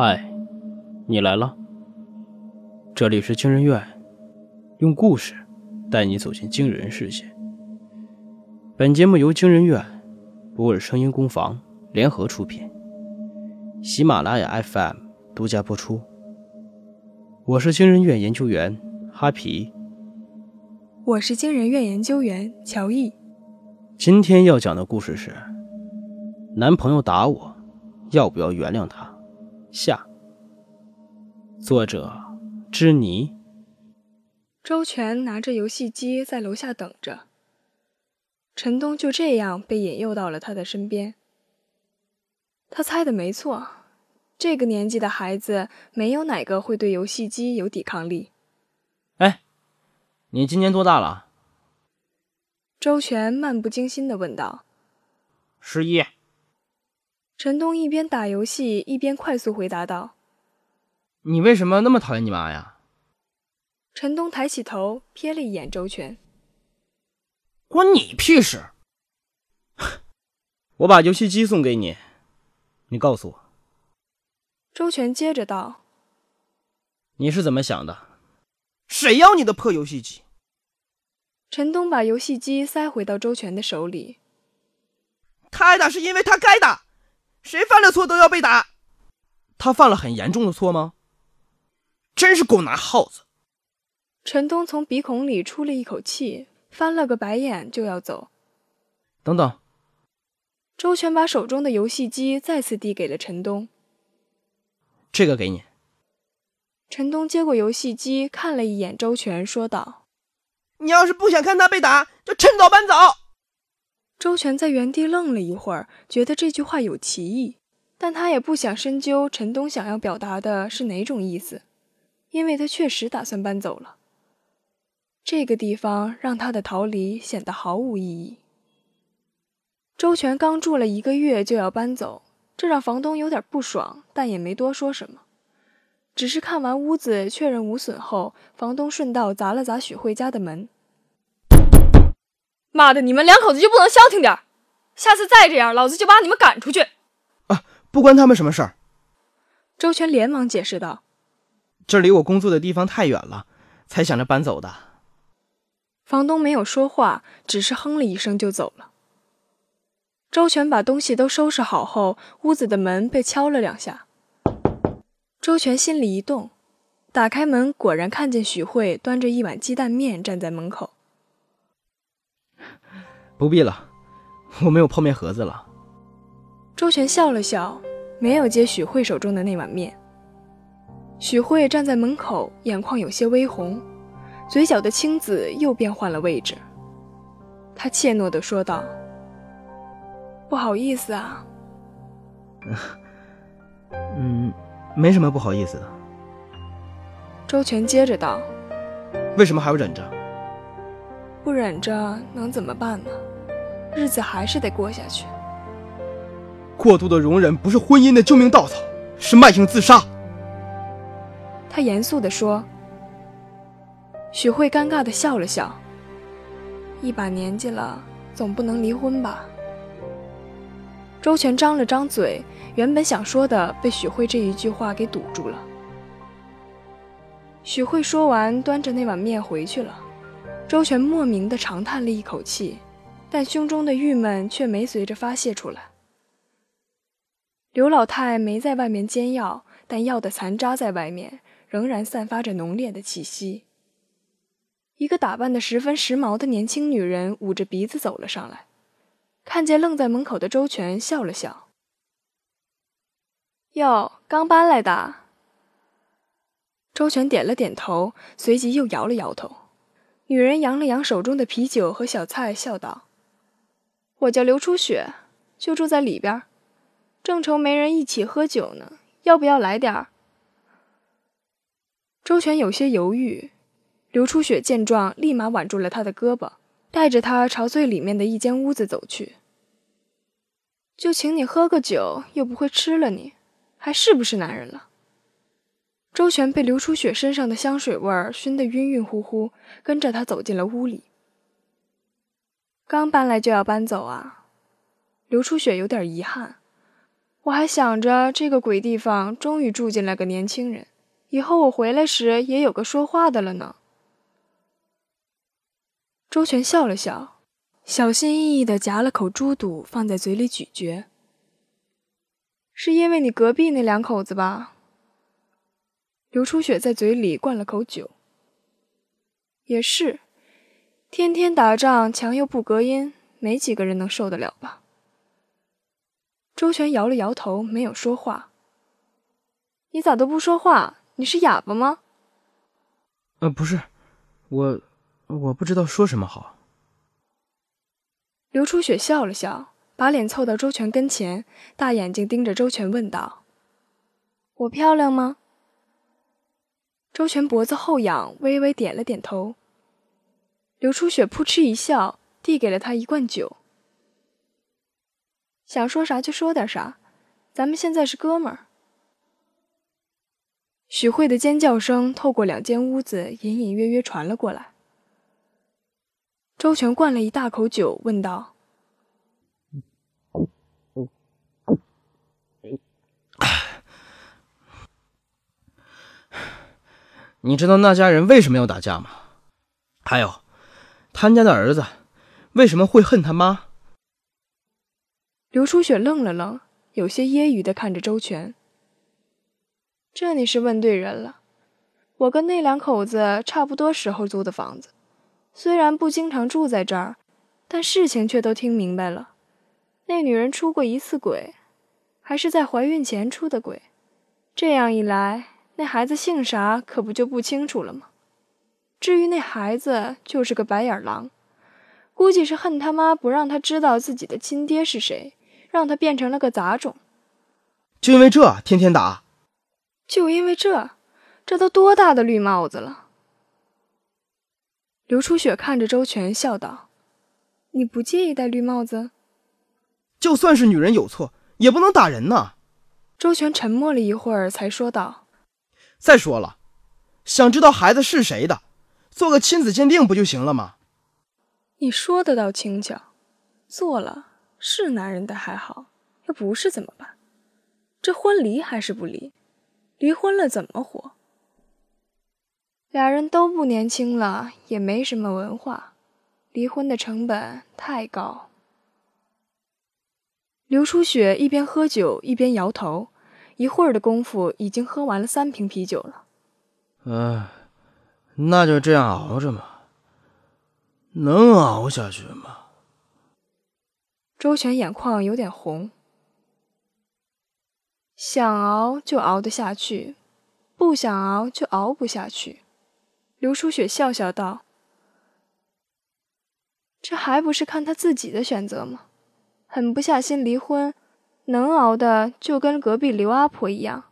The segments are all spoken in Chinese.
嗨，你来了。这里是惊人院，用故事带你走进惊人世界。本节目由惊人院、博尔声音工坊联合出品，喜马拉雅 FM 独家播出。我是惊人院研究员哈皮，我是惊人院研究员乔毅。今天要讲的故事是：男朋友打我，要不要原谅他？下，作者织妮。周全拿着游戏机在楼下等着，陈东就这样被引诱到了他的身边。他猜的没错，这个年纪的孩子没有哪个会对游戏机有抵抗力。哎，你今年多大了？周全漫不经心的问道。十一。陈东一边打游戏一边快速回答道：“你为什么那么讨厌你妈呀？”陈东抬起头瞥了一眼周全：“关你屁事！我把游戏机送给你，你告诉我。”周全接着道：“你是怎么想的？谁要你的破游戏机？”陈东把游戏机塞回到周全的手里：“他挨打是因为他该打。”谁犯了错都要被打，他犯了很严重的错吗？真是狗拿耗子！陈东从鼻孔里出了一口气，翻了个白眼就要走。等等，周全把手中的游戏机再次递给了陈东。这个给你。陈东接过游戏机，看了一眼周全，说道：“你要是不想看他被打，就趁早搬走。”周全在原地愣了一会儿，觉得这句话有歧义，但他也不想深究陈东想要表达的是哪种意思，因为他确实打算搬走了。这个地方让他的逃离显得毫无意义。周全刚住了一个月就要搬走，这让房东有点不爽，但也没多说什么，只是看完屋子确认无损后，房东顺道砸了砸许慧家的门。妈的！你们两口子就不能消停点下次再这样，老子就把你们赶出去！啊，不关他们什么事儿。周全连忙解释道：“这离我工作的地方太远了，才想着搬走的。”房东没有说话，只是哼了一声就走了。周全把东西都收拾好后，屋子的门被敲了两下。周全心里一动，打开门，果然看见许慧端着一碗鸡蛋面站在门口。不必了，我没有泡面盒子了。周全笑了笑，没有接许慧手中的那碗面。许慧站在门口，眼眶有些微红，嘴角的青紫又变换了位置。他怯懦地说道：“不好意思啊。”“嗯，没什么不好意思的。”周全接着道：“为什么还要忍着？不忍着能怎么办呢？”日子还是得过下去。过度的容忍不是婚姻的救命稻草，是慢性自杀。他严肃地说。许慧尴尬地笑了笑。一把年纪了，总不能离婚吧？周全张了张嘴，原本想说的被许慧这一句话给堵住了。许慧说完，端着那碗面回去了。周全莫名的长叹了一口气。但胸中的郁闷却没随着发泄出来。刘老太没在外面煎药，但药的残渣在外面仍然散发着浓烈的气息。一个打扮的十分时髦的年轻女人捂着鼻子走了上来，看见愣在门口的周全，笑了笑：“哟，刚搬来的。”周全点了点头，随即又摇了摇头。女人扬了扬手中的啤酒和小菜，笑道。我叫刘初雪，就住在里边，正愁没人一起喝酒呢，要不要来点儿？周全有些犹豫，刘初雪见状，立马挽住了他的胳膊，带着他朝最里面的一间屋子走去。就请你喝个酒，又不会吃了你，还是不是男人了？周全被刘初雪身上的香水味儿熏得晕晕乎乎，跟着他走进了屋里。刚搬来就要搬走啊？刘初雪有点遗憾。我还想着这个鬼地方终于住进来个年轻人，以后我回来时也有个说话的了呢。周全笑了笑，小心翼翼地夹了口猪肚放在嘴里咀嚼。是因为你隔壁那两口子吧？刘初雪在嘴里灌了口酒。也是，天天打仗，墙又不隔音，没几个人能受得了吧？周全摇了摇头，没有说话。你咋都不说话？你是哑巴吗？呃，不是，我我不知道说什么好。刘初雪笑了笑。把脸凑到周全跟前，大眼睛盯着周全问道：“我漂亮吗？”周全脖子后仰，微微点了点头。刘初雪扑哧一笑，递给了他一罐酒。想说啥就说点啥，咱们现在是哥们儿。许慧的尖叫声透过两间屋子隐隐约约传了过来。周全灌了一大口酒，问道。你知道那家人为什么要打架吗？还有，他家的儿子为什么会恨他妈？刘初雪愣了愣，有些揶揄的看着周全。这你是问对人了。我跟那两口子差不多时候租的房子，虽然不经常住在这儿，但事情却都听明白了。那女人出过一次轨，还是在怀孕前出的轨。这样一来。那孩子姓啥，可不就不清楚了吗？至于那孩子，就是个白眼狼，估计是恨他妈不让他知道自己的亲爹是谁，让他变成了个杂种。就因为这，天天打。就因为这，这都多大的绿帽子了？刘初雪看着周全，笑道：“你不介意戴绿帽子？就算是女人有错，也不能打人呐。”周全沉默了一会儿，才说道。再说了，想知道孩子是谁的，做个亲子鉴定不就行了吗？你说的倒轻巧，做了是男人的还好，要不是怎么办？这婚离还是不离？离婚了怎么活？俩人都不年轻了，也没什么文化，离婚的成本太高。刘初雪一边喝酒一边摇头。一会儿的功夫，已经喝完了三瓶啤酒了。哎，那就这样熬着嘛。能熬下去吗？周全眼眶有点红。想熬就熬得下去，不想熬就熬不下去。刘初雪笑笑道：“这还不是看他自己的选择吗？狠不下心离婚。”能熬的就跟隔壁刘阿婆一样，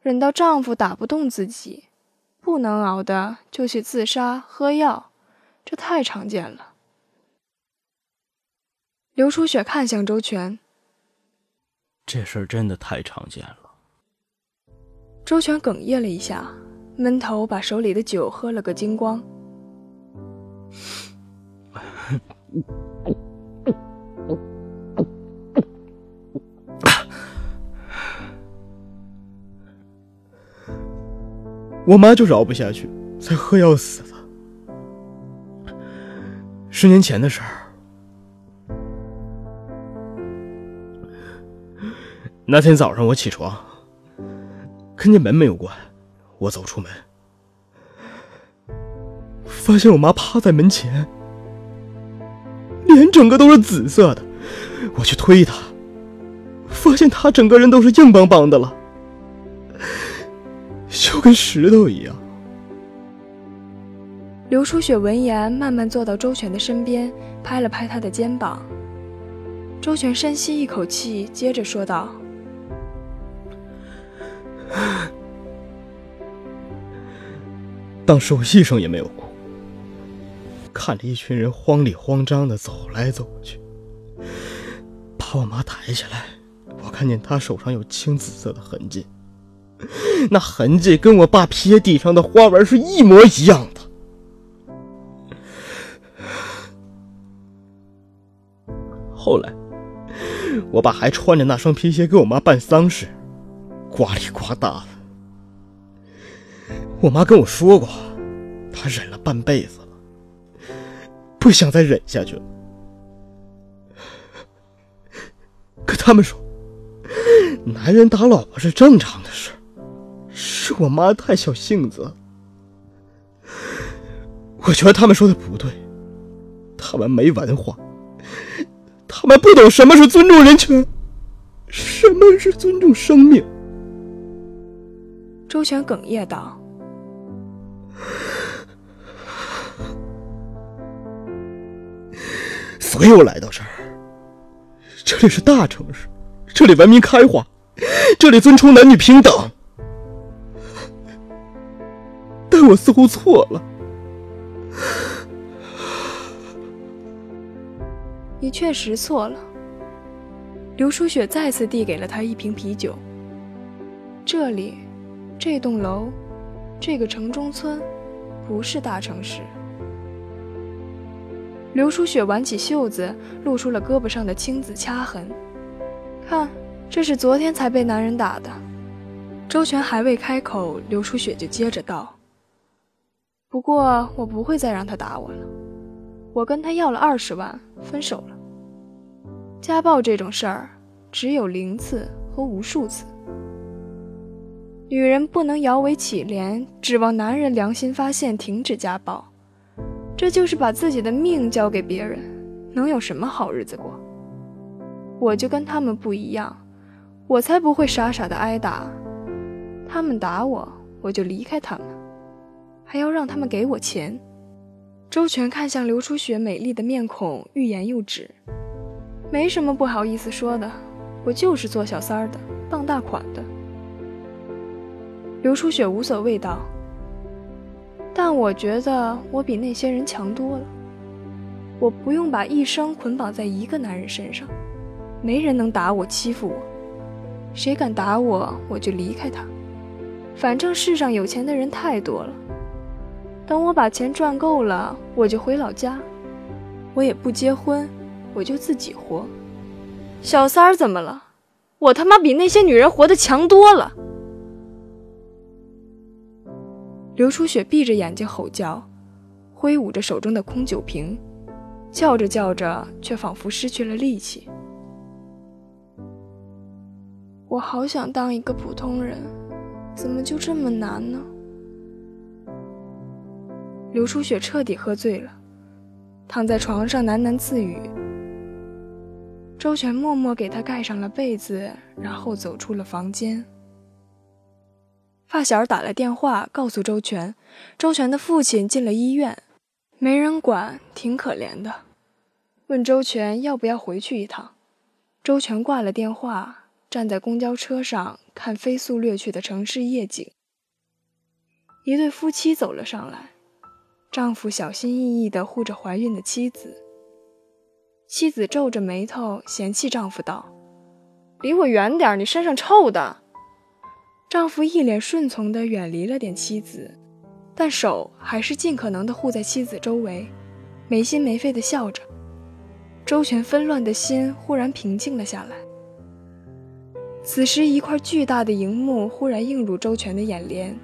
忍到丈夫打不动自己；不能熬的就去自杀、喝药，这太常见了。刘初雪看向周全，这事儿真的太常见了。周全哽咽了一下，闷头把手里的酒喝了个精光。我妈就是熬不下去，才喝药死的。十年前的事儿，那天早上我起床，看见门没有关，我走出门，发现我妈趴在门前，脸整个都是紫色的。我去推她，发现她整个人都是硬邦邦的了。就跟石头一样。刘初雪闻言，慢慢坐到周全的身边，拍了拍他的肩膀。周全深吸一口气，接着说道：“当时我一声也没有哭，看着一群人慌里慌张的走来走去，把我妈抬起来，我看见她手上有青紫色的痕迹。”那痕迹跟我爸撇地上的花纹是一模一样的。后来，我爸还穿着那双皮鞋给我妈办丧事，刮里刮大的。我妈跟我说过，她忍了半辈子了，不想再忍下去了。可他们说，男人打老婆是正常的事，是我妈太小性子。我觉得他们说的不对，他们没文化，他们不懂什么是尊重人权，什么是尊重生命。周全哽咽道：“所以我来到这儿。这里是大城市，这里文明开化，这里尊崇男女平等。我似乎错了。”你确实错了。刘淑雪再次递给了他一瓶啤酒。这里，这栋楼，这个城中村，不是大城市。刘淑雪挽起袖子，露出了胳膊上的青紫掐痕。看，这是昨天才被男人打的。周全还未开口，刘淑雪就接着道：“不过我不会再让他打我了。我跟他要了二十万，分手了。家暴这种事儿，只有零次和无数次。女人不能摇尾乞怜，指望男人良心发现停止家暴。”这就是把自己的命交给别人，能有什么好日子过？我就跟他们不一样，我才不会傻傻的挨打。他们打我，我就离开他们，还要让他们给我钱。周全看向刘初雪美丽的面孔，欲言又止。没什么不好意思说的，我就是做小三儿的，傍大款的。刘初雪无所谓道。但我觉得我比那些人强多了。我不用把一生捆绑在一个男人身上，没人能打我、欺负我。谁敢打我，我就离开他。反正世上有钱的人太多了。等我把钱赚够了，我就回老家。我也不结婚，我就自己活。小三儿怎么了？我他妈比那些女人活得强多了。刘初雪闭着眼睛吼叫，挥舞着手中的空酒瓶，叫着叫着，却仿佛失去了力气。我好想当一个普通人，怎么就这么难呢？刘初雪彻底喝醉了，躺在床上喃喃自语。周全默默给她盖上了被子，然后走出了房间。发小打了电话告诉周全，周全的父亲进了医院，没人管，挺可怜的。问周全要不要回去一趟，周全挂了电话，站在公交车上看飞速掠去的城市夜景。一对夫妻走了上来，丈夫小心翼翼地护着怀孕的妻子，妻子皱着眉头嫌弃丈夫道：“离我远点，你身上臭的。”丈夫一脸顺从地远离了点妻子，但手还是尽可能地护在妻子周围，没心没肺地笑着。周全纷乱的心忽然平静了下来。此时，一块巨大的荧幕忽然映入周全的眼帘，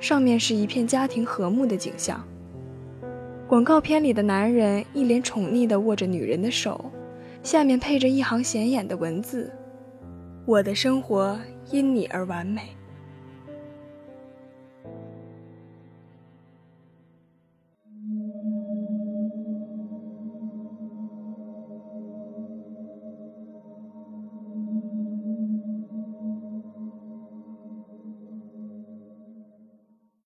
上面是一片家庭和睦的景象。广告片里的男人一脸宠溺地握着女人的手，下面配着一行显眼的文字：“我的生活。”因你而完美。